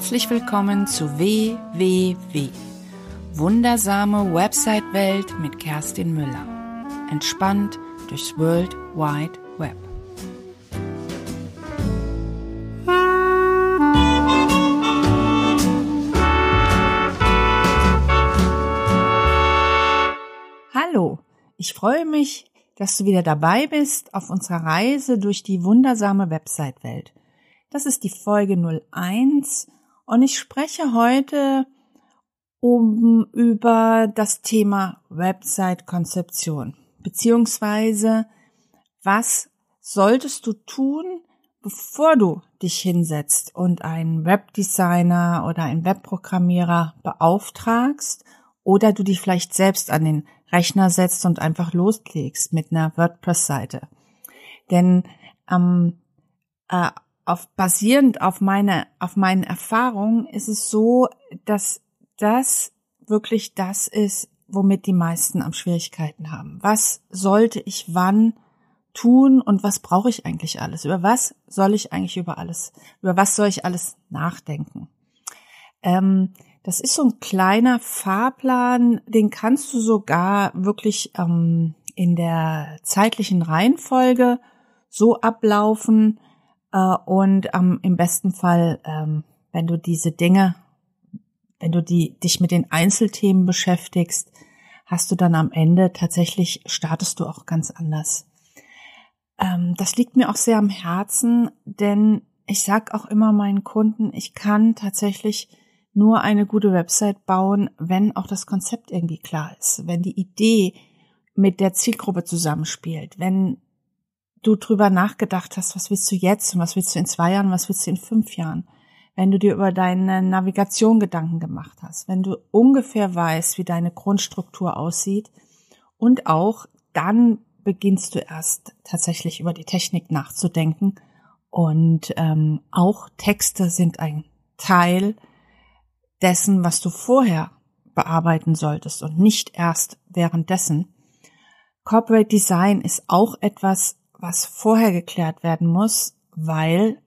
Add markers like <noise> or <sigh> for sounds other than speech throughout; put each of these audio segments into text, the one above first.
Herzlich willkommen zu WWW. Wundersame Website-Welt mit Kerstin Müller. Entspannt durchs World Wide Web. Hallo, ich freue mich, dass du wieder dabei bist auf unserer Reise durch die wundersame Website-Welt. Das ist die Folge 01 und ich spreche heute um über das Thema Website-Konzeption beziehungsweise was solltest du tun, bevor du dich hinsetzt und einen Webdesigner oder einen Webprogrammierer beauftragst oder du dich vielleicht selbst an den Rechner setzt und einfach loslegst mit einer WordPress-Seite. Denn ähm, äh, auf, basierend auf meine, auf meinen Erfahrungen ist es so, dass das wirklich das ist, womit die meisten am Schwierigkeiten haben. Was sollte ich wann tun und was brauche ich eigentlich alles? Über was soll ich eigentlich über alles, über was soll ich alles nachdenken? Ähm, das ist so ein kleiner Fahrplan, den kannst du sogar wirklich ähm, in der zeitlichen Reihenfolge so ablaufen, äh, und ähm, im besten Fall, ähm, wenn du diese Dinge, wenn du die, dich mit den Einzelthemen beschäftigst, hast du dann am Ende tatsächlich, startest du auch ganz anders. Ähm, das liegt mir auch sehr am Herzen, denn ich sag auch immer meinen Kunden, ich kann tatsächlich nur eine gute Website bauen, wenn auch das Konzept irgendwie klar ist, wenn die Idee mit der Zielgruppe zusammenspielt, wenn du drüber nachgedacht hast, was willst du jetzt und was willst du in zwei Jahren, was willst du in fünf Jahren, wenn du dir über deine Navigation Gedanken gemacht hast, wenn du ungefähr weißt, wie deine Grundstruktur aussieht und auch dann beginnst du erst tatsächlich über die Technik nachzudenken und ähm, auch Texte sind ein Teil dessen, was du vorher bearbeiten solltest und nicht erst währenddessen. Corporate Design ist auch etwas, was vorher geklärt werden muss, weil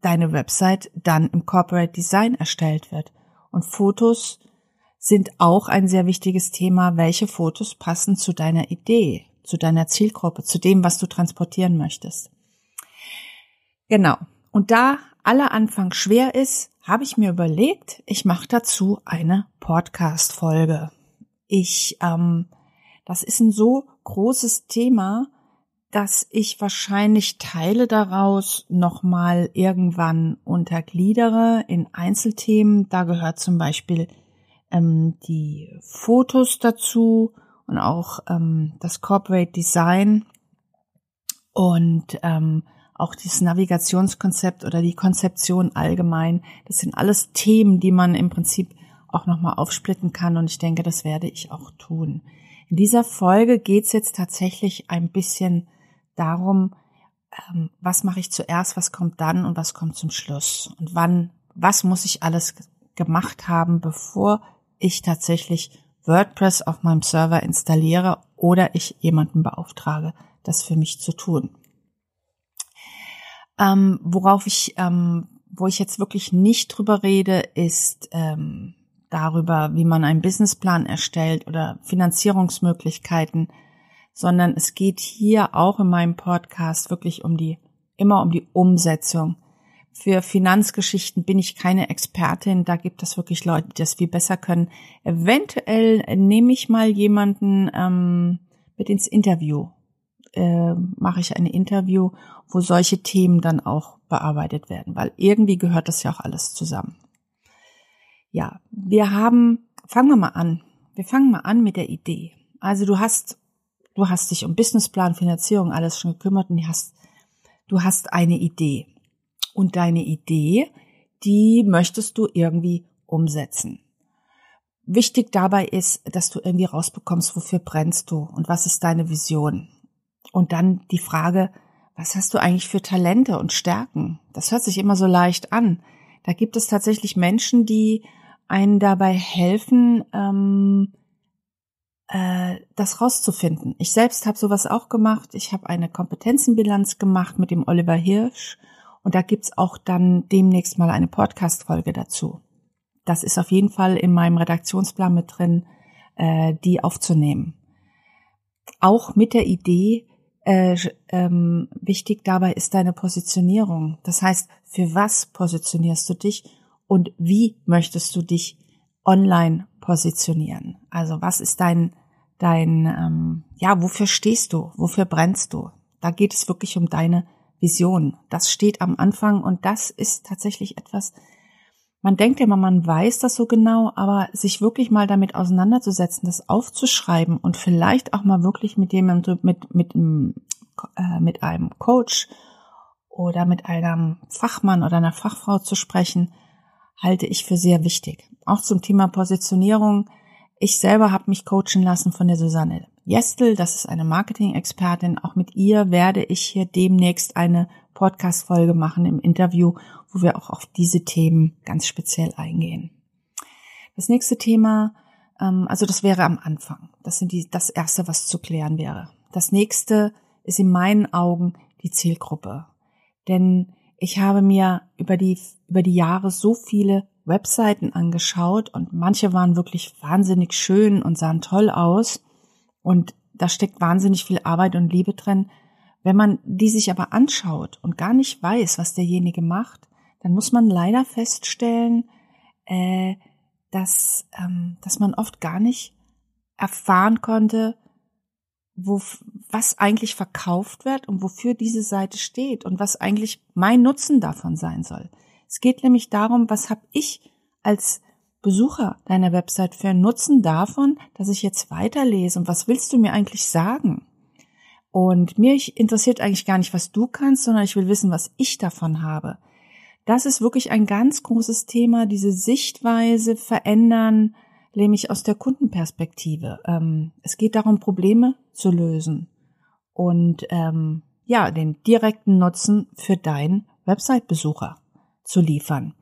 deine Website dann im Corporate Design erstellt wird. Und Fotos sind auch ein sehr wichtiges Thema. Welche Fotos passen zu deiner Idee, zu deiner Zielgruppe, zu dem, was du transportieren möchtest? Genau. Und da aller Anfang schwer ist, habe ich mir überlegt, ich mache dazu eine Podcast-Folge. Ich, ähm, das ist ein so großes Thema, dass ich wahrscheinlich Teile daraus nochmal irgendwann untergliedere in Einzelthemen. Da gehört zum Beispiel ähm, die Fotos dazu und auch ähm, das Corporate Design und ähm, auch dieses Navigationskonzept oder die Konzeption allgemein. Das sind alles Themen, die man im Prinzip auch nochmal aufsplitten kann und ich denke, das werde ich auch tun. In dieser Folge geht es jetzt tatsächlich ein bisschen darum, ähm, was mache ich zuerst, was kommt dann und was kommt zum Schluss und wann, was muss ich alles gemacht haben, bevor ich tatsächlich WordPress auf meinem Server installiere oder ich jemanden beauftrage, das für mich zu tun. Ähm, worauf ich, ähm, wo ich jetzt wirklich nicht drüber rede, ist ähm, darüber, wie man einen Businessplan erstellt oder Finanzierungsmöglichkeiten sondern es geht hier auch in meinem Podcast wirklich um die, immer um die Umsetzung. Für Finanzgeschichten bin ich keine Expertin, da gibt es wirklich Leute, die das viel besser können. Eventuell nehme ich mal jemanden ähm, mit ins Interview, äh, mache ich ein Interview, wo solche Themen dann auch bearbeitet werden, weil irgendwie gehört das ja auch alles zusammen. Ja, wir haben, fangen wir mal an. Wir fangen mal an mit der Idee. Also du hast Du hast dich um Businessplan, Finanzierung, alles schon gekümmert und hast, du hast eine Idee. Und deine Idee, die möchtest du irgendwie umsetzen. Wichtig dabei ist, dass du irgendwie rausbekommst, wofür brennst du und was ist deine Vision. Und dann die Frage, was hast du eigentlich für Talente und Stärken? Das hört sich immer so leicht an. Da gibt es tatsächlich Menschen, die einen dabei helfen, ähm, äh, das rauszufinden. Ich selbst habe sowas auch gemacht. Ich habe eine Kompetenzenbilanz gemacht mit dem Oliver Hirsch Und da gibt's auch dann demnächst mal eine Podcast-Folge dazu. Das ist auf jeden Fall in meinem Redaktionsplan mit drin, äh, die aufzunehmen. Auch mit der Idee, äh, ähm, wichtig dabei ist deine Positionierung. Das heißt, für was positionierst du dich und wie möchtest du dich online positionieren? Also was ist dein, dein, ähm, ja, wofür stehst du? Wofür brennst du? Da geht es wirklich um deine Vision. Das steht am Anfang und das ist tatsächlich etwas, man denkt immer, man weiß das so genau, aber sich wirklich mal damit auseinanderzusetzen, das aufzuschreiben und vielleicht auch mal wirklich mit jemandem, mit, mit, äh, mit einem Coach oder mit einem Fachmann oder einer Fachfrau zu sprechen, halte ich für sehr wichtig. Auch zum Thema Positionierung. Ich selber habe mich coachen lassen von der Susanne Jestel. Das ist eine Marketing-Expertin. Auch mit ihr werde ich hier demnächst eine Podcast-Folge machen im Interview, wo wir auch auf diese Themen ganz speziell eingehen. Das nächste Thema, ähm, also das wäre am Anfang. Das sind die, das erste, was zu klären wäre. Das nächste ist in meinen Augen die Zielgruppe. Denn ich habe mir über die, über die Jahre so viele Webseiten angeschaut und manche waren wirklich wahnsinnig schön und sahen toll aus. Und da steckt wahnsinnig viel Arbeit und Liebe drin. Wenn man die sich aber anschaut und gar nicht weiß, was derjenige macht, dann muss man leider feststellen, äh, dass, ähm, dass man oft gar nicht erfahren konnte, wo, was eigentlich verkauft wird und wofür diese Seite steht und was eigentlich mein Nutzen davon sein soll. Es geht nämlich darum, was habe ich als Besucher deiner Website für einen Nutzen davon, dass ich jetzt weiterlese und was willst du mir eigentlich sagen? Und mir interessiert eigentlich gar nicht, was du kannst, sondern ich will wissen, was ich davon habe. Das ist wirklich ein ganz großes Thema, diese Sichtweise verändern, nämlich aus der Kundenperspektive. Ähm, es geht darum, Probleme zu lösen und ähm, ja, den direkten Nutzen für deinen Website-Besucher zu liefern.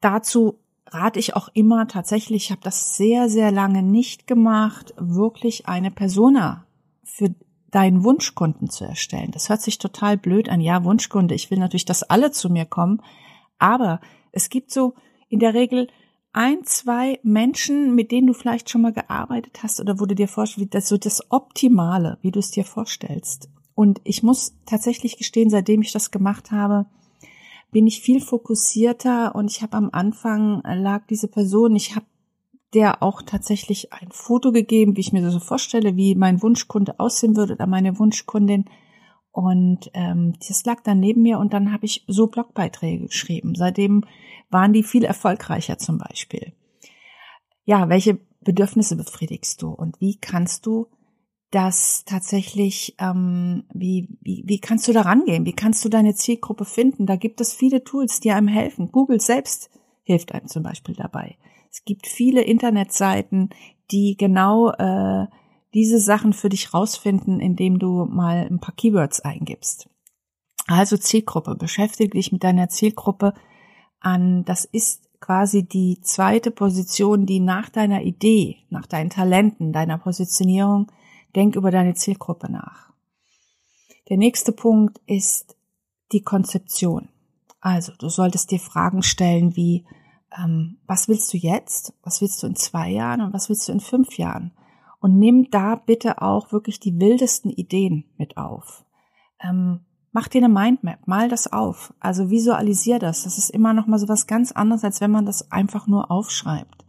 Dazu rate ich auch immer tatsächlich, ich habe das sehr, sehr lange nicht gemacht, wirklich eine Persona für deinen Wunschkunden zu erstellen. Das hört sich total blöd an. Ja, Wunschkunde, ich will natürlich, dass alle zu mir kommen, aber es gibt so in der Regel ein, zwei Menschen, mit denen du vielleicht schon mal gearbeitet hast oder wo du dir vorstellst, das so das Optimale, wie du es dir vorstellst. Und ich muss tatsächlich gestehen, seitdem ich das gemacht habe, bin ich viel fokussierter und ich habe am Anfang äh, lag diese Person, ich habe der auch tatsächlich ein Foto gegeben, wie ich mir das so vorstelle, wie mein Wunschkunde aussehen würde oder meine Wunschkundin. Und ähm, das lag dann neben mir und dann habe ich so Blogbeiträge geschrieben. Seitdem waren die viel erfolgreicher zum Beispiel. Ja, welche Bedürfnisse befriedigst du und wie kannst du das tatsächlich, ähm, wie, wie, wie kannst du da rangehen? Wie kannst du deine Zielgruppe finden? Da gibt es viele Tools, die einem helfen. Google selbst hilft einem zum Beispiel dabei. Es gibt viele Internetseiten, die genau äh, diese Sachen für dich rausfinden, indem du mal ein paar Keywords eingibst. Also Zielgruppe, beschäftige dich mit deiner Zielgruppe an. Das ist quasi die zweite Position, die nach deiner Idee, nach deinen Talenten, deiner Positionierung, denk über deine Zielgruppe nach. Der nächste Punkt ist die Konzeption. Also du solltest dir Fragen stellen wie, ähm, was willst du jetzt, was willst du in zwei Jahren und was willst du in fünf Jahren? Und nimm da bitte auch wirklich die wildesten Ideen mit auf. Ähm, mach dir eine Mindmap, mal das auf. Also visualisier das. Das ist immer noch mal so was ganz anderes, als wenn man das einfach nur aufschreibt.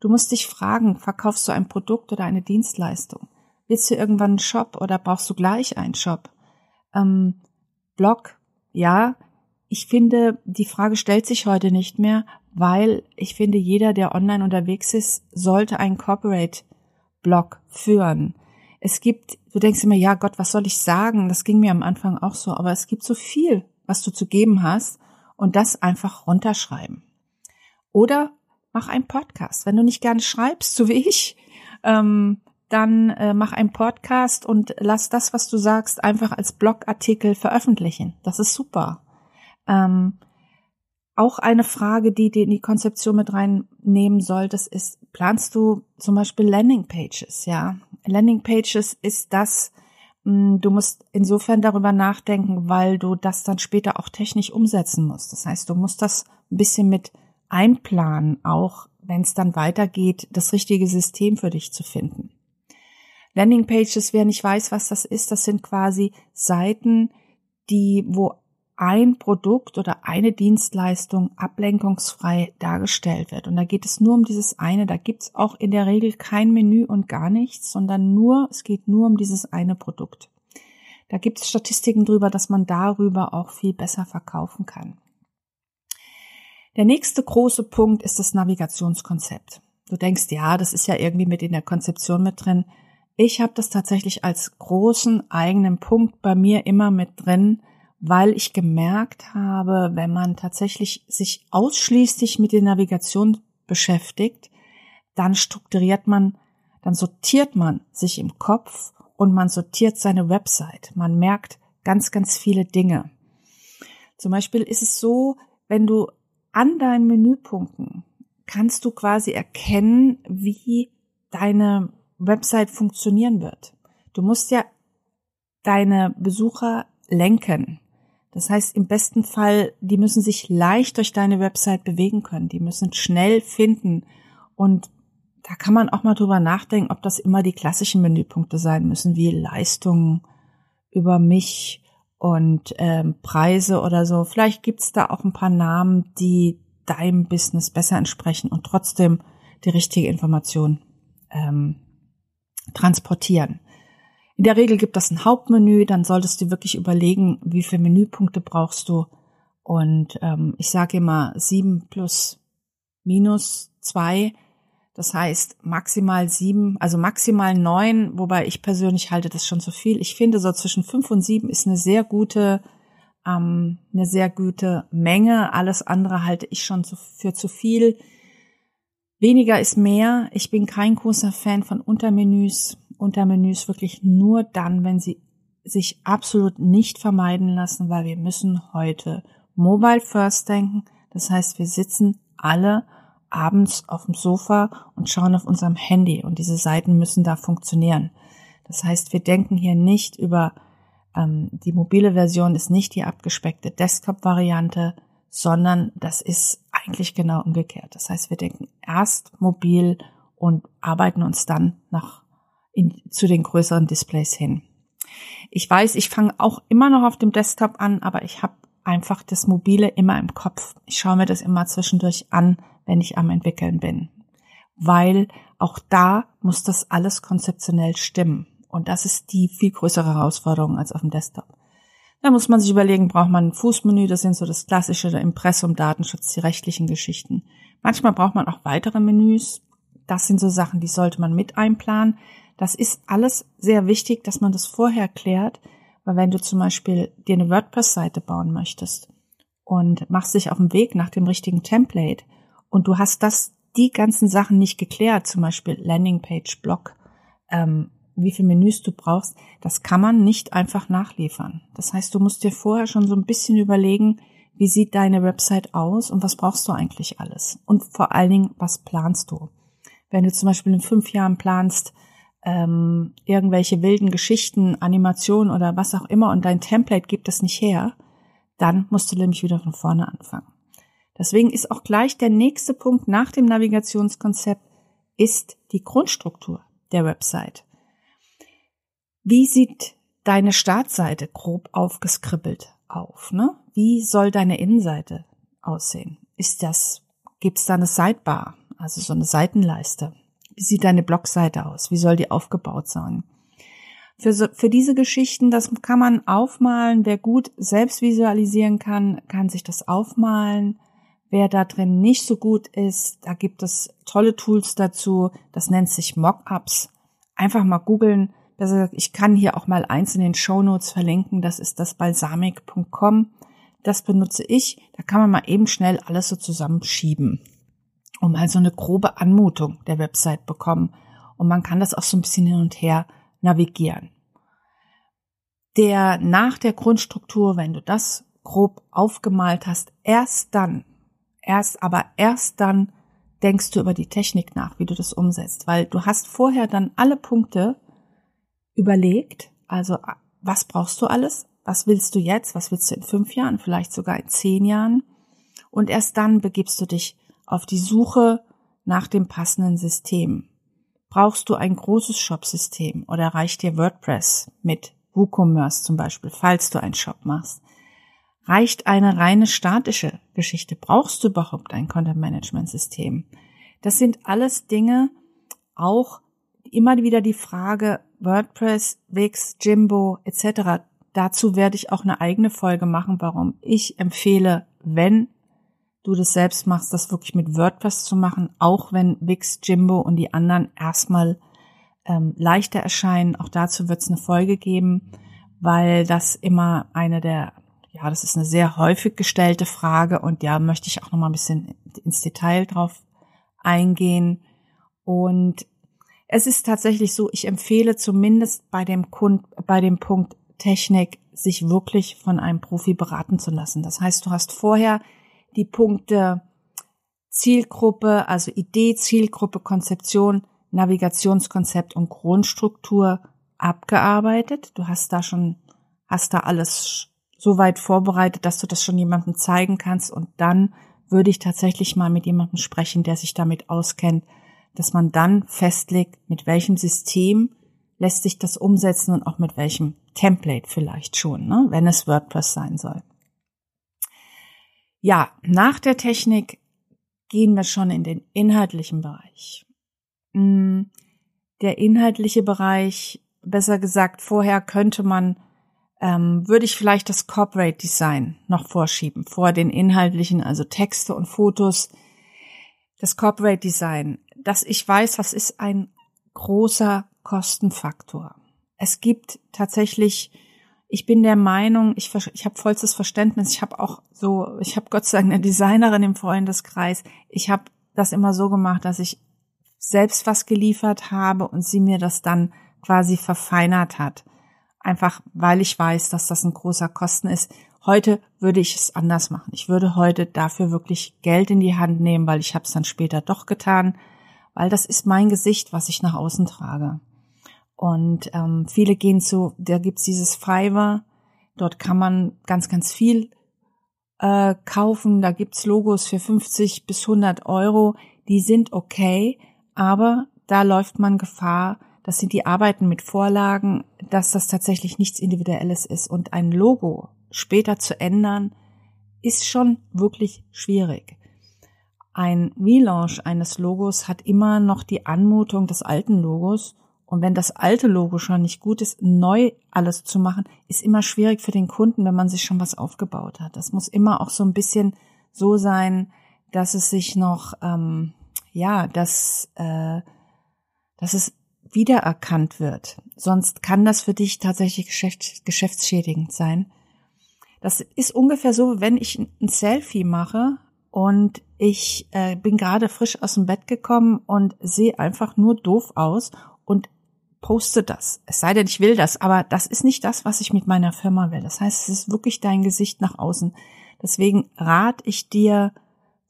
Du musst dich fragen, verkaufst du ein Produkt oder eine Dienstleistung? Willst du irgendwann einen Shop oder brauchst du gleich einen Shop? Ähm, Blog, ja. Ich finde, die Frage stellt sich heute nicht mehr, weil ich finde, jeder, der online unterwegs ist, sollte einen Corporate Blog führen. Es gibt, du denkst immer, ja Gott, was soll ich sagen? Das ging mir am Anfang auch so, aber es gibt so viel, was du zu geben hast und das einfach runterschreiben. Oder mach einen Podcast. Wenn du nicht gerne schreibst, so wie ich, ähm, dann äh, mach einen Podcast und lass das, was du sagst, einfach als Blogartikel veröffentlichen. Das ist super. Ähm, auch eine Frage, die du in die Konzeption mit reinnehmen solltest, ist, planst du zum Beispiel Landing Pages, ja? Landing Pages ist das, Mm, du musst insofern darüber nachdenken, weil du das dann später auch technisch umsetzen musst. Das heißt, du musst das ein bisschen mit einplanen, auch wenn es dann weitergeht, das richtige System für dich zu finden. Landingpages, wer nicht weiß, was das ist, das sind quasi Seiten, die, wo ein Produkt oder eine Dienstleistung ablenkungsfrei dargestellt wird. Und da geht es nur um dieses eine. Da gibt's auch in der Regel kein Menü und gar nichts, sondern nur, es geht nur um dieses eine Produkt. Da gibt es Statistiken drüber, dass man darüber auch viel besser verkaufen kann. Der nächste große Punkt ist das Navigationskonzept. Du denkst, ja, das ist ja irgendwie mit in der Konzeption mit drin. Ich habe das tatsächlich als großen eigenen Punkt bei mir immer mit drin, weil ich gemerkt habe, wenn man tatsächlich sich ausschließlich mit der Navigation beschäftigt, dann strukturiert man, dann sortiert man sich im Kopf und man sortiert seine Website. Man merkt ganz, ganz viele Dinge. Zum Beispiel ist es so, wenn du an deinen Menüpunkten kannst du quasi erkennen, wie deine Website funktionieren wird. Du musst ja deine Besucher lenken. Das heißt, im besten Fall, die müssen sich leicht durch deine Website bewegen können. Die müssen schnell finden. Und da kann man auch mal drüber nachdenken, ob das immer die klassischen Menüpunkte sein müssen, wie Leistungen über mich und ähm, Preise oder so. Vielleicht gibt's da auch ein paar Namen, die deinem Business besser entsprechen und trotzdem die richtige Information ähm, transportieren. In der Regel gibt es ein Hauptmenü, dann solltest du wirklich überlegen, wie viele Menüpunkte brauchst du. Und ähm, ich sage immer sieben plus minus zwei. Das heißt maximal sieben, also maximal neun, wobei ich persönlich halte das schon zu viel. Ich finde so zwischen fünf und sieben ist eine sehr gute, ähm, eine sehr gute Menge. Alles andere halte ich schon für zu viel. Weniger ist mehr. Ich bin kein großer Fan von Untermenüs. Untermenüs wirklich nur dann, wenn sie sich absolut nicht vermeiden lassen, weil wir müssen heute mobile first denken. Das heißt, wir sitzen alle abends auf dem Sofa und schauen auf unserem Handy und diese Seiten müssen da funktionieren. Das heißt, wir denken hier nicht über ähm, die mobile Version ist nicht die abgespeckte Desktop-Variante, sondern das ist eigentlich genau umgekehrt. Das heißt, wir denken erst mobil und arbeiten uns dann nach in, zu den größeren Displays hin. Ich weiß, ich fange auch immer noch auf dem Desktop an, aber ich habe einfach das Mobile immer im Kopf. Ich schaue mir das immer zwischendurch an, wenn ich am entwickeln bin, weil auch da muss das alles konzeptionell stimmen. Und das ist die viel größere Herausforderung als auf dem Desktop. Da muss man sich überlegen, braucht man ein Fußmenü, das sind so das klassische Impressum, Datenschutz, die rechtlichen Geschichten. Manchmal braucht man auch weitere Menüs. Das sind so Sachen, die sollte man mit einplanen. Das ist alles sehr wichtig, dass man das vorher klärt, weil wenn du zum Beispiel dir eine WordPress-Seite bauen möchtest und machst dich auf den Weg nach dem richtigen Template und du hast das, die ganzen Sachen nicht geklärt, zum Beispiel Landingpage, Blog, ähm, wie viel Menüs du brauchst, das kann man nicht einfach nachliefern. Das heißt, du musst dir vorher schon so ein bisschen überlegen, wie sieht deine Website aus und was brauchst du eigentlich alles? Und vor allen Dingen, was planst du? Wenn du zum Beispiel in fünf Jahren planst, ähm, irgendwelche wilden Geschichten, Animationen oder was auch immer und dein Template gibt es nicht her, dann musst du nämlich wieder von vorne anfangen. Deswegen ist auch gleich der nächste Punkt nach dem Navigationskonzept ist die Grundstruktur der Website. Wie sieht deine Startseite grob aufgeskribbelt auf? Ne? Wie soll deine Innenseite aussehen? Ist das, gibt's da eine Sidebar, also so eine Seitenleiste? Wie sieht deine Blogseite aus? Wie soll die aufgebaut sein? Für, so, für diese Geschichten, das kann man aufmalen. Wer gut selbst visualisieren kann, kann sich das aufmalen. Wer da drin nicht so gut ist, da gibt es tolle Tools dazu. Das nennt sich Mockups. Einfach mal googeln besser gesagt, ich kann hier auch mal eins in den Show Notes verlinken. Das ist das balsamic.com. Das benutze ich. Da kann man mal eben schnell alles so zusammenschieben, um mal so eine grobe Anmutung der Website bekommen. Und man kann das auch so ein bisschen hin und her navigieren. Der nach der Grundstruktur, wenn du das grob aufgemalt hast, erst dann, erst aber erst dann denkst du über die Technik nach, wie du das umsetzt, weil du hast vorher dann alle Punkte überlegt, Also was brauchst du alles? Was willst du jetzt? Was willst du in fünf Jahren? Vielleicht sogar in zehn Jahren? Und erst dann begibst du dich auf die Suche nach dem passenden System. Brauchst du ein großes Shop-System oder reicht dir WordPress mit WooCommerce zum Beispiel, falls du einen Shop machst? Reicht eine reine statische Geschichte? Brauchst du überhaupt ein Content-Management-System? Das sind alles Dinge, auch immer wieder die Frage WordPress, Wix, Jimbo etc. Dazu werde ich auch eine eigene Folge machen, warum ich empfehle, wenn du das selbst machst, das wirklich mit WordPress zu machen, auch wenn Wix, Jimbo und die anderen erstmal ähm, leichter erscheinen. Auch dazu wird es eine Folge geben, weil das immer eine der, ja, das ist eine sehr häufig gestellte Frage und ja, möchte ich auch noch mal ein bisschen ins Detail drauf eingehen. Und es ist tatsächlich so, ich empfehle zumindest bei dem Kund, bei dem Punkt Technik, sich wirklich von einem Profi beraten zu lassen. Das heißt, du hast vorher die Punkte Zielgruppe, also Idee, Zielgruppe, Konzeption, Navigationskonzept und Grundstruktur abgearbeitet. Du hast da schon, hast da alles so weit vorbereitet, dass du das schon jemandem zeigen kannst und dann würde ich tatsächlich mal mit jemandem sprechen, der sich damit auskennt, dass man dann festlegt, mit welchem System lässt sich das umsetzen und auch mit welchem Template vielleicht schon, ne, wenn es WordPress sein soll. Ja, nach der Technik gehen wir schon in den inhaltlichen Bereich. Mm, der inhaltliche Bereich, besser gesagt, vorher könnte man, ähm, würde ich vielleicht das Corporate Design noch vorschieben, vor den inhaltlichen, also Texte und Fotos. Das Corporate Design, dass ich weiß, was ist ein großer Kostenfaktor. Es gibt tatsächlich ich bin der Meinung, ich, ich habe vollstes Verständnis. Ich habe auch so, ich habe Gott sei Dank eine Designerin im Freundeskreis. Ich habe das immer so gemacht, dass ich selbst was geliefert habe und sie mir das dann quasi verfeinert hat. Einfach weil ich weiß, dass das ein großer Kosten ist. Heute würde ich es anders machen. Ich würde heute dafür wirklich Geld in die Hand nehmen, weil ich habe es dann später doch getan, weil das ist mein Gesicht, was ich nach außen trage. Und ähm, viele gehen zu, da gibt's dieses Fiverr, dort kann man ganz, ganz viel äh, kaufen, da gibt's Logos für 50 bis 100 Euro, die sind okay, aber da läuft man Gefahr, das sind die Arbeiten mit Vorlagen, dass das tatsächlich nichts Individuelles ist. Und ein Logo später zu ändern, ist schon wirklich schwierig. Ein Relaunch eines Logos hat immer noch die Anmutung des alten Logos und wenn das alte Logo schon nicht gut ist, neu alles zu machen, ist immer schwierig für den Kunden, wenn man sich schon was aufgebaut hat. Das muss immer auch so ein bisschen so sein, dass es sich noch, ähm, ja, dass, äh, dass es wiedererkannt wird. Sonst kann das für dich tatsächlich geschäft, geschäftsschädigend sein. Das ist ungefähr so, wenn ich ein Selfie mache und ich äh, bin gerade frisch aus dem Bett gekommen und sehe einfach nur doof aus und poste das. Es sei denn, ich will das, aber das ist nicht das, was ich mit meiner Firma will. Das heißt, es ist wirklich dein Gesicht nach außen. Deswegen rate ich dir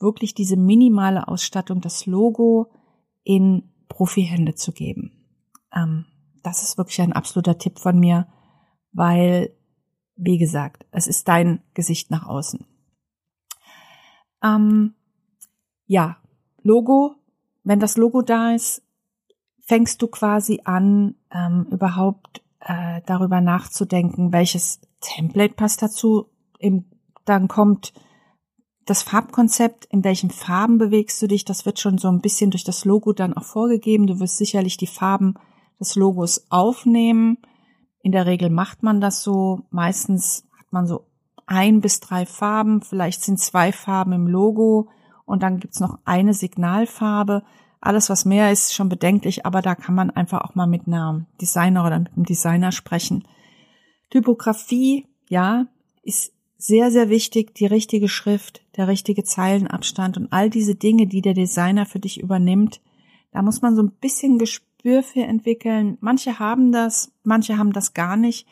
wirklich diese minimale Ausstattung, das Logo in Profihände zu geben. Ähm, das ist wirklich ein absoluter Tipp von mir, weil, wie gesagt, es ist dein Gesicht nach außen. Ähm, ja, Logo, wenn das Logo da ist, fängst du quasi an, ähm, überhaupt äh, darüber nachzudenken, welches Template passt dazu. Im, dann kommt das Farbkonzept, in welchen Farben bewegst du dich, das wird schon so ein bisschen durch das Logo dann auch vorgegeben. Du wirst sicherlich die Farben des Logos aufnehmen. In der Regel macht man das so. Meistens hat man so ein bis drei Farben, vielleicht sind zwei Farben im Logo und dann gibt's noch eine Signalfarbe. Alles, was mehr ist, schon bedenklich, aber da kann man einfach auch mal mit einer Designer oder mit einem Designer sprechen. Typografie, ja, ist sehr, sehr wichtig, die richtige Schrift, der richtige Zeilenabstand und all diese Dinge, die der Designer für dich übernimmt. Da muss man so ein bisschen Gespür für entwickeln. Manche haben das, manche haben das gar nicht.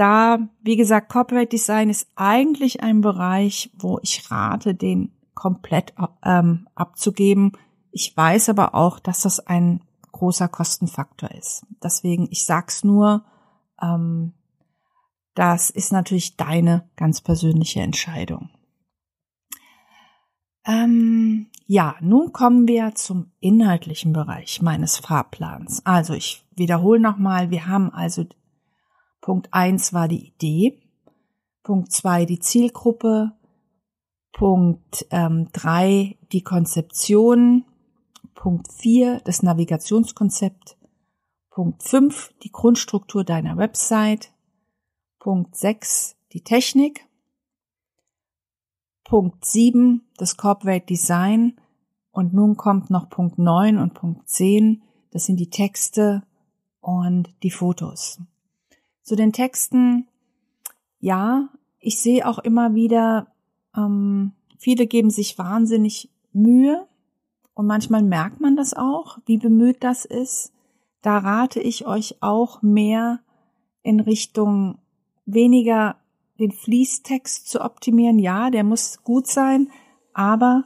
Da, wie gesagt, Corporate Design ist eigentlich ein Bereich, wo ich rate, den komplett ähm, abzugeben, ich weiß aber auch, dass das ein großer Kostenfaktor ist. Deswegen, ich sag's nur, Ähm, das ist natürlich deine ganz persönliche Entscheidung. Ähm, ja, nun kommen wir zum inhaltlichen Bereich meines Fahrplans. Also ich wiederhole nochmal, wir haben also Punkt eins war die Idee, Punkt zwei die Zielgruppe, Punkt ähm, drei die Konzeption, Punkt vier das Navigationskonzept, Punkt fünf die Grundstruktur deiner Website, Punkt sechs die Technik, Punkt 7, das Corporate Design. Und nun kommt noch Punkt 9 und Punkt 10. Das sind die Texte und die Fotos. Zu den Texten, ja, ich sehe auch immer wieder, ähm, viele geben sich wahnsinnig Mühe und manchmal merkt man das auch, wie bemüht das ist. Da rate ich euch auch mehr in Richtung weniger den Fließtext zu optimieren. Ja, der muss gut sein, aber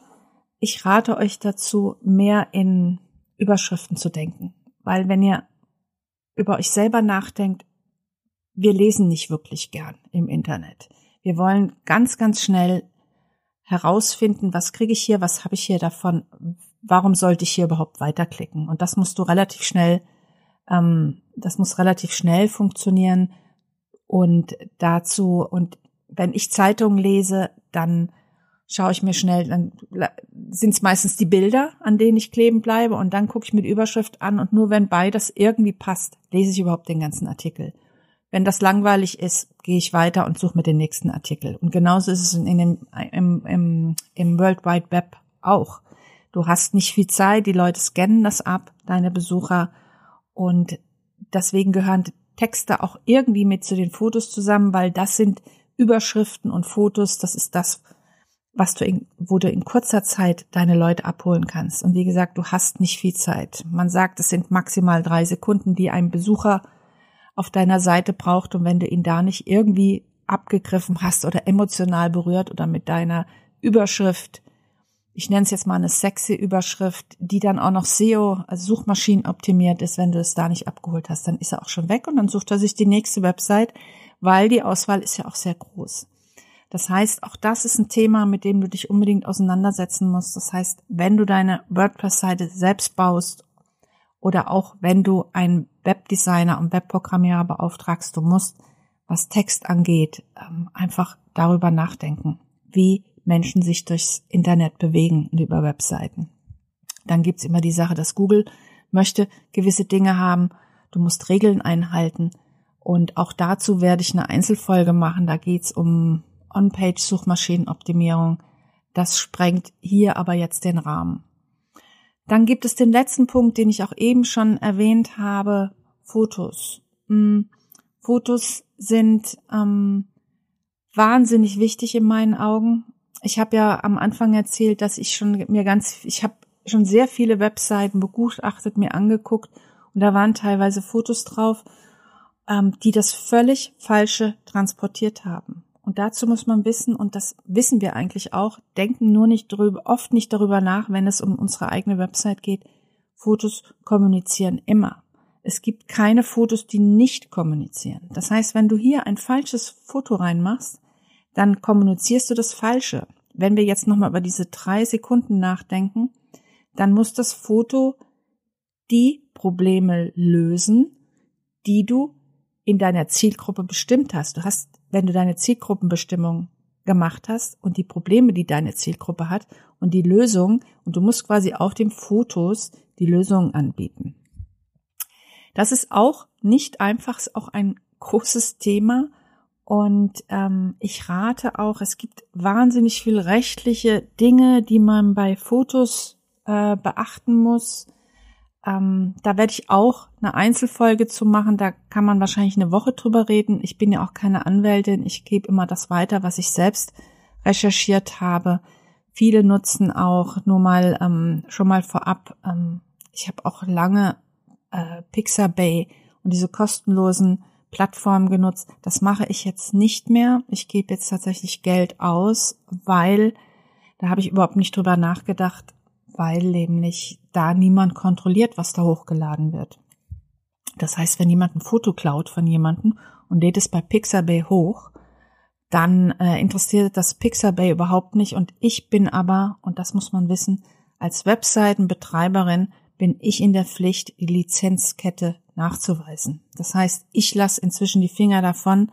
ich rate euch dazu, mehr in Überschriften zu denken. Weil wenn ihr über euch selber nachdenkt, wir lesen nicht wirklich gern im Internet. Wir wollen ganz, ganz schnell herausfinden, was kriege ich hier, was habe ich hier davon, warum sollte ich hier überhaupt weiterklicken. Und das musst du relativ schnell, ähm, das muss relativ schnell funktionieren. Und dazu, und wenn ich Zeitungen lese, dann schaue ich mir schnell, dann sind es meistens die Bilder, an denen ich kleben bleibe und dann gucke ich die Überschrift an und nur wenn beides irgendwie passt, lese ich überhaupt den ganzen Artikel. Wenn das langweilig ist, gehe ich weiter und suche mir den nächsten Artikel. Und genauso ist es in dem, im, im, im World Wide Web auch. Du hast nicht viel Zeit, die Leute scannen das ab, deine Besucher, und deswegen gehören Texte auch irgendwie mit zu den Fotos zusammen, weil das sind Überschriften und Fotos, das ist das, was du in, wo du in kurzer Zeit deine Leute abholen kannst. Und wie gesagt, du hast nicht viel Zeit. Man sagt, es sind maximal drei Sekunden, die ein Besucher auf deiner Seite braucht. Und wenn du ihn da nicht irgendwie abgegriffen hast oder emotional berührt oder mit deiner Überschrift ich nenne es jetzt mal eine sexy Überschrift, die dann auch noch SEO, also Suchmaschinen optimiert ist, wenn du es da nicht abgeholt hast, dann ist er auch schon weg und dann sucht er sich die nächste Website, weil die Auswahl ist ja auch sehr groß. Das heißt, auch das ist ein Thema, mit dem du dich unbedingt auseinandersetzen musst. Das heißt, wenn du deine WordPress-Seite selbst baust oder auch wenn du einen Webdesigner und Webprogrammierer beauftragst, du musst, was Text angeht, ähm, einfach darüber nachdenken. Wie Menschen sich durchs Internet bewegen und über Webseiten. Dann gibt's immer die Sache, dass Google möchte gewisse Dinge haben. Du musst Regeln einhalten. Und auch dazu werde ich eine Einzelfolge machen. Da geht's um On-Page-Suchmaschinenoptimierung. Das sprengt hier aber jetzt den Rahmen. Dann gibt es den letzten Punkt, den ich auch eben schon erwähnt habe. Fotos. Hm, Fotos sind ähm, wahnsinnig wichtig in meinen Augen. Ich habe ja am Anfang erzählt, dass ich schon mir ganz, ich habe schon sehr viele Webseiten begutachtet, mir angeguckt und da waren teilweise Fotos drauf, ähm, die das völlig falsche transportiert haben. Und dazu muss man wissen, und das wissen wir eigentlich auch, denken nur nicht drüber, oft nicht darüber nach, wenn es um unsere eigene Website geht. Fotos kommunizieren immer. Es gibt keine Fotos, die nicht kommunizieren. Das heißt, wenn du hier ein falsches Foto reinmachst, dann kommunizierst du das Falsche. Wenn wir jetzt nochmal über diese drei Sekunden nachdenken, dann muss das Foto die Probleme lösen, die du in deiner Zielgruppe bestimmt hast. Du hast, wenn du deine Zielgruppenbestimmung gemacht hast und die Probleme, die deine Zielgruppe hat und die Lösung, und du musst quasi auf den Fotos die Lösungen anbieten. Das ist auch nicht einfach, ist auch ein großes Thema, und ähm, ich rate auch, es gibt wahnsinnig viel rechtliche Dinge, die man bei Fotos äh, beachten muss. Ähm, da werde ich auch eine Einzelfolge zu machen. Da kann man wahrscheinlich eine Woche drüber reden. Ich bin ja auch keine Anwältin. Ich gebe immer das weiter, was ich selbst recherchiert habe. Viele nutzen auch nur mal ähm, schon mal vorab. Ähm, ich habe auch lange äh, Pixabay und diese kostenlosen Plattform genutzt. Das mache ich jetzt nicht mehr. Ich gebe jetzt tatsächlich Geld aus, weil da habe ich überhaupt nicht drüber nachgedacht, weil nämlich da niemand kontrolliert, was da hochgeladen wird. Das heißt, wenn jemand ein Foto klaut von jemandem und lädt es bei Pixabay hoch, dann äh, interessiert das Pixabay überhaupt nicht. Und ich bin aber, und das muss man wissen, als Webseitenbetreiberin bin ich in der Pflicht, die Lizenzkette nachzuweisen. Das heißt, ich lasse inzwischen die Finger davon,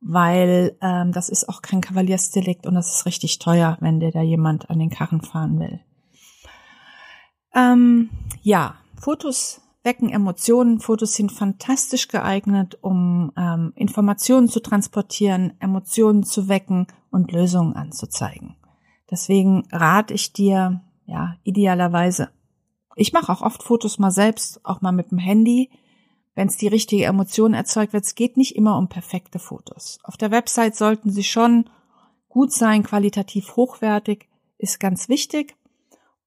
weil ähm, das ist auch kein Kavaliersdelikt und das ist richtig teuer, wenn dir da jemand an den Karren fahren will. Ähm, ja, Fotos wecken Emotionen. Fotos sind fantastisch geeignet, um ähm, Informationen zu transportieren, Emotionen zu wecken und Lösungen anzuzeigen. Deswegen rate ich dir, ja, idealerweise. Ich mache auch oft Fotos mal selbst, auch mal mit dem Handy, wenn es die richtige Emotion erzeugt wird. Es geht nicht immer um perfekte Fotos. Auf der Website sollten sie schon gut sein, qualitativ hochwertig, ist ganz wichtig.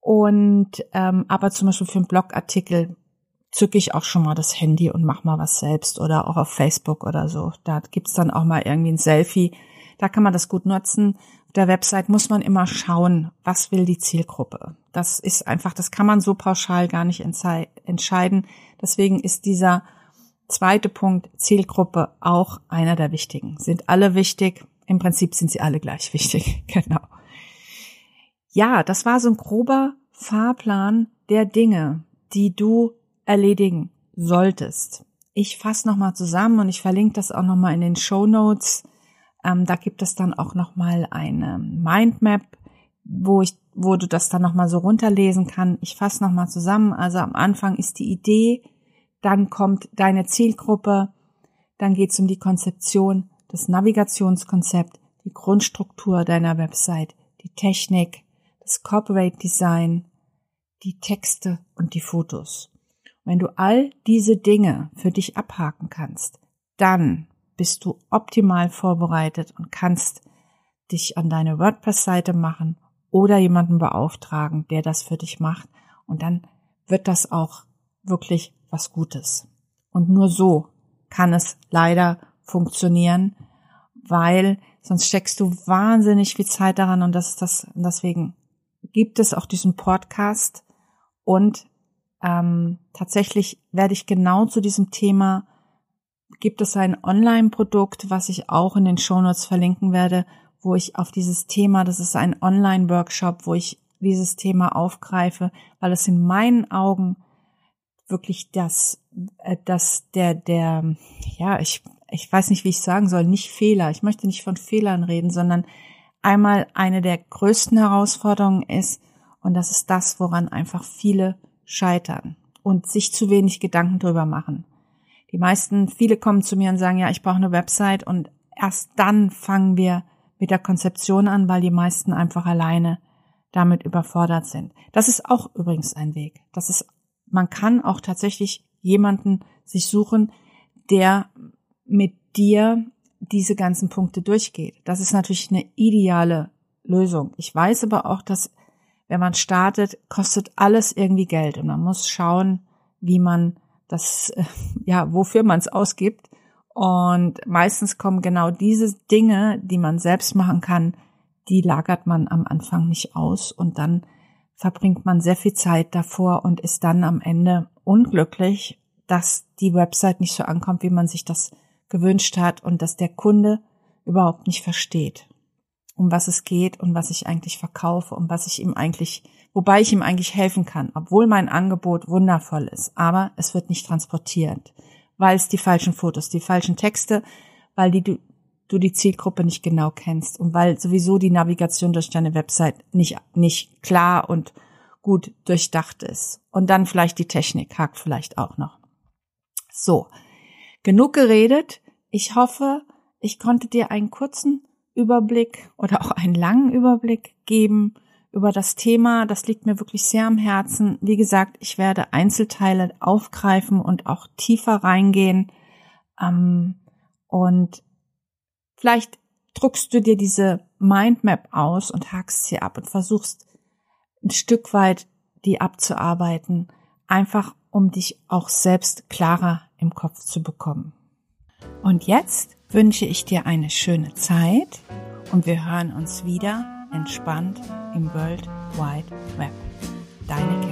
Und ähm, aber zum Beispiel für einen Blogartikel zücke ich auch schon mal das Handy und mach mal was selbst oder auch auf Facebook oder so. Da gibt's dann auch mal irgendwie ein Selfie. Da kann man das gut nutzen. Auf der Website muss man immer schauen, was will die Zielgruppe. Das ist einfach, das kann man so pauschal gar nicht entscheiden. Deswegen ist dieser zweite Punkt Zielgruppe auch einer der wichtigen. Sind alle wichtig? Im Prinzip sind sie alle gleich wichtig. <laughs> genau. Ja, das war so ein grober Fahrplan der Dinge, die du erledigen solltest. Ich fasse nochmal zusammen und ich verlinke das auch nochmal in den Show Notes. Ähm, da gibt es dann auch nochmal eine Mindmap, wo ich, wo du das dann nochmal so runterlesen kann. Ich fasse nochmal zusammen. Also am Anfang ist die Idee, dann kommt deine Zielgruppe, dann geht es um die Konzeption, das Navigationskonzept, die Grundstruktur deiner Website, die Technik, das Corporate Design, die Texte und die Fotos. Wenn du all diese Dinge für dich abhaken kannst, dann bist du optimal vorbereitet und kannst dich an deine WordPress-Seite machen oder jemanden beauftragen, der das für dich macht. Und dann wird das auch wirklich was Gutes. Und nur so kann es leider funktionieren, weil sonst steckst du wahnsinnig viel Zeit daran und das ist das, deswegen gibt es auch diesen Podcast und ähm, tatsächlich werde ich genau zu diesem Thema, gibt es ein Online-Produkt, was ich auch in den Shownotes verlinken werde, wo ich auf dieses Thema, das ist ein Online-Workshop, wo ich dieses Thema aufgreife, weil es in meinen Augen wirklich das, äh, das der, der, ja, ich, ich weiß nicht, wie ich sagen soll, nicht Fehler. Ich möchte nicht von Fehlern reden, sondern einmal eine der größten Herausforderungen ist, und das ist das, woran einfach viele scheitern und sich zu wenig Gedanken drüber machen. Die meisten, viele kommen zu mir und sagen, ja, ich brauche eine Website und erst dann fangen wir mit der Konzeption an, weil die meisten einfach alleine damit überfordert sind. Das ist auch übrigens ein Weg. Das ist, man kann auch tatsächlich jemanden sich suchen, der mit dir diese ganzen Punkte durchgeht. Das ist natürlich eine ideale Lösung. Ich weiß aber auch, dass wenn man startet, kostet alles irgendwie Geld und man muss schauen, wie man das, <laughs> ja, wofür man es ausgibt. Und meistens kommen genau diese Dinge, die man selbst machen kann, die lagert man am Anfang nicht aus und dann verbringt man sehr viel Zeit davor und ist dann am Ende unglücklich, dass die Website nicht so ankommt, wie man sich das gewünscht hat und dass der Kunde überhaupt nicht versteht, um was es geht und was ich eigentlich verkaufe und was ich ihm eigentlich, wobei ich ihm eigentlich helfen kann, obwohl mein Angebot wundervoll ist, aber es wird nicht transportiert, weil es die falschen Fotos, die falschen Texte, weil die du, du die Zielgruppe nicht genau kennst und weil sowieso die Navigation durch deine Website nicht, nicht klar und gut durchdacht ist. Und dann vielleicht die Technik hakt vielleicht auch noch. So, genug geredet. Ich hoffe, ich konnte dir einen kurzen Überblick oder auch einen langen Überblick geben über das Thema. Das liegt mir wirklich sehr am Herzen. Wie gesagt, ich werde Einzelteile aufgreifen und auch tiefer reingehen. Ähm, und vielleicht druckst du dir diese Mindmap aus und hackst sie ab und versuchst ein Stück weit die abzuarbeiten, einfach um dich auch selbst klarer im Kopf zu bekommen. Und jetzt wünsche ich dir eine schöne Zeit und wir hören uns wieder entspannt im World Wide Web. Deine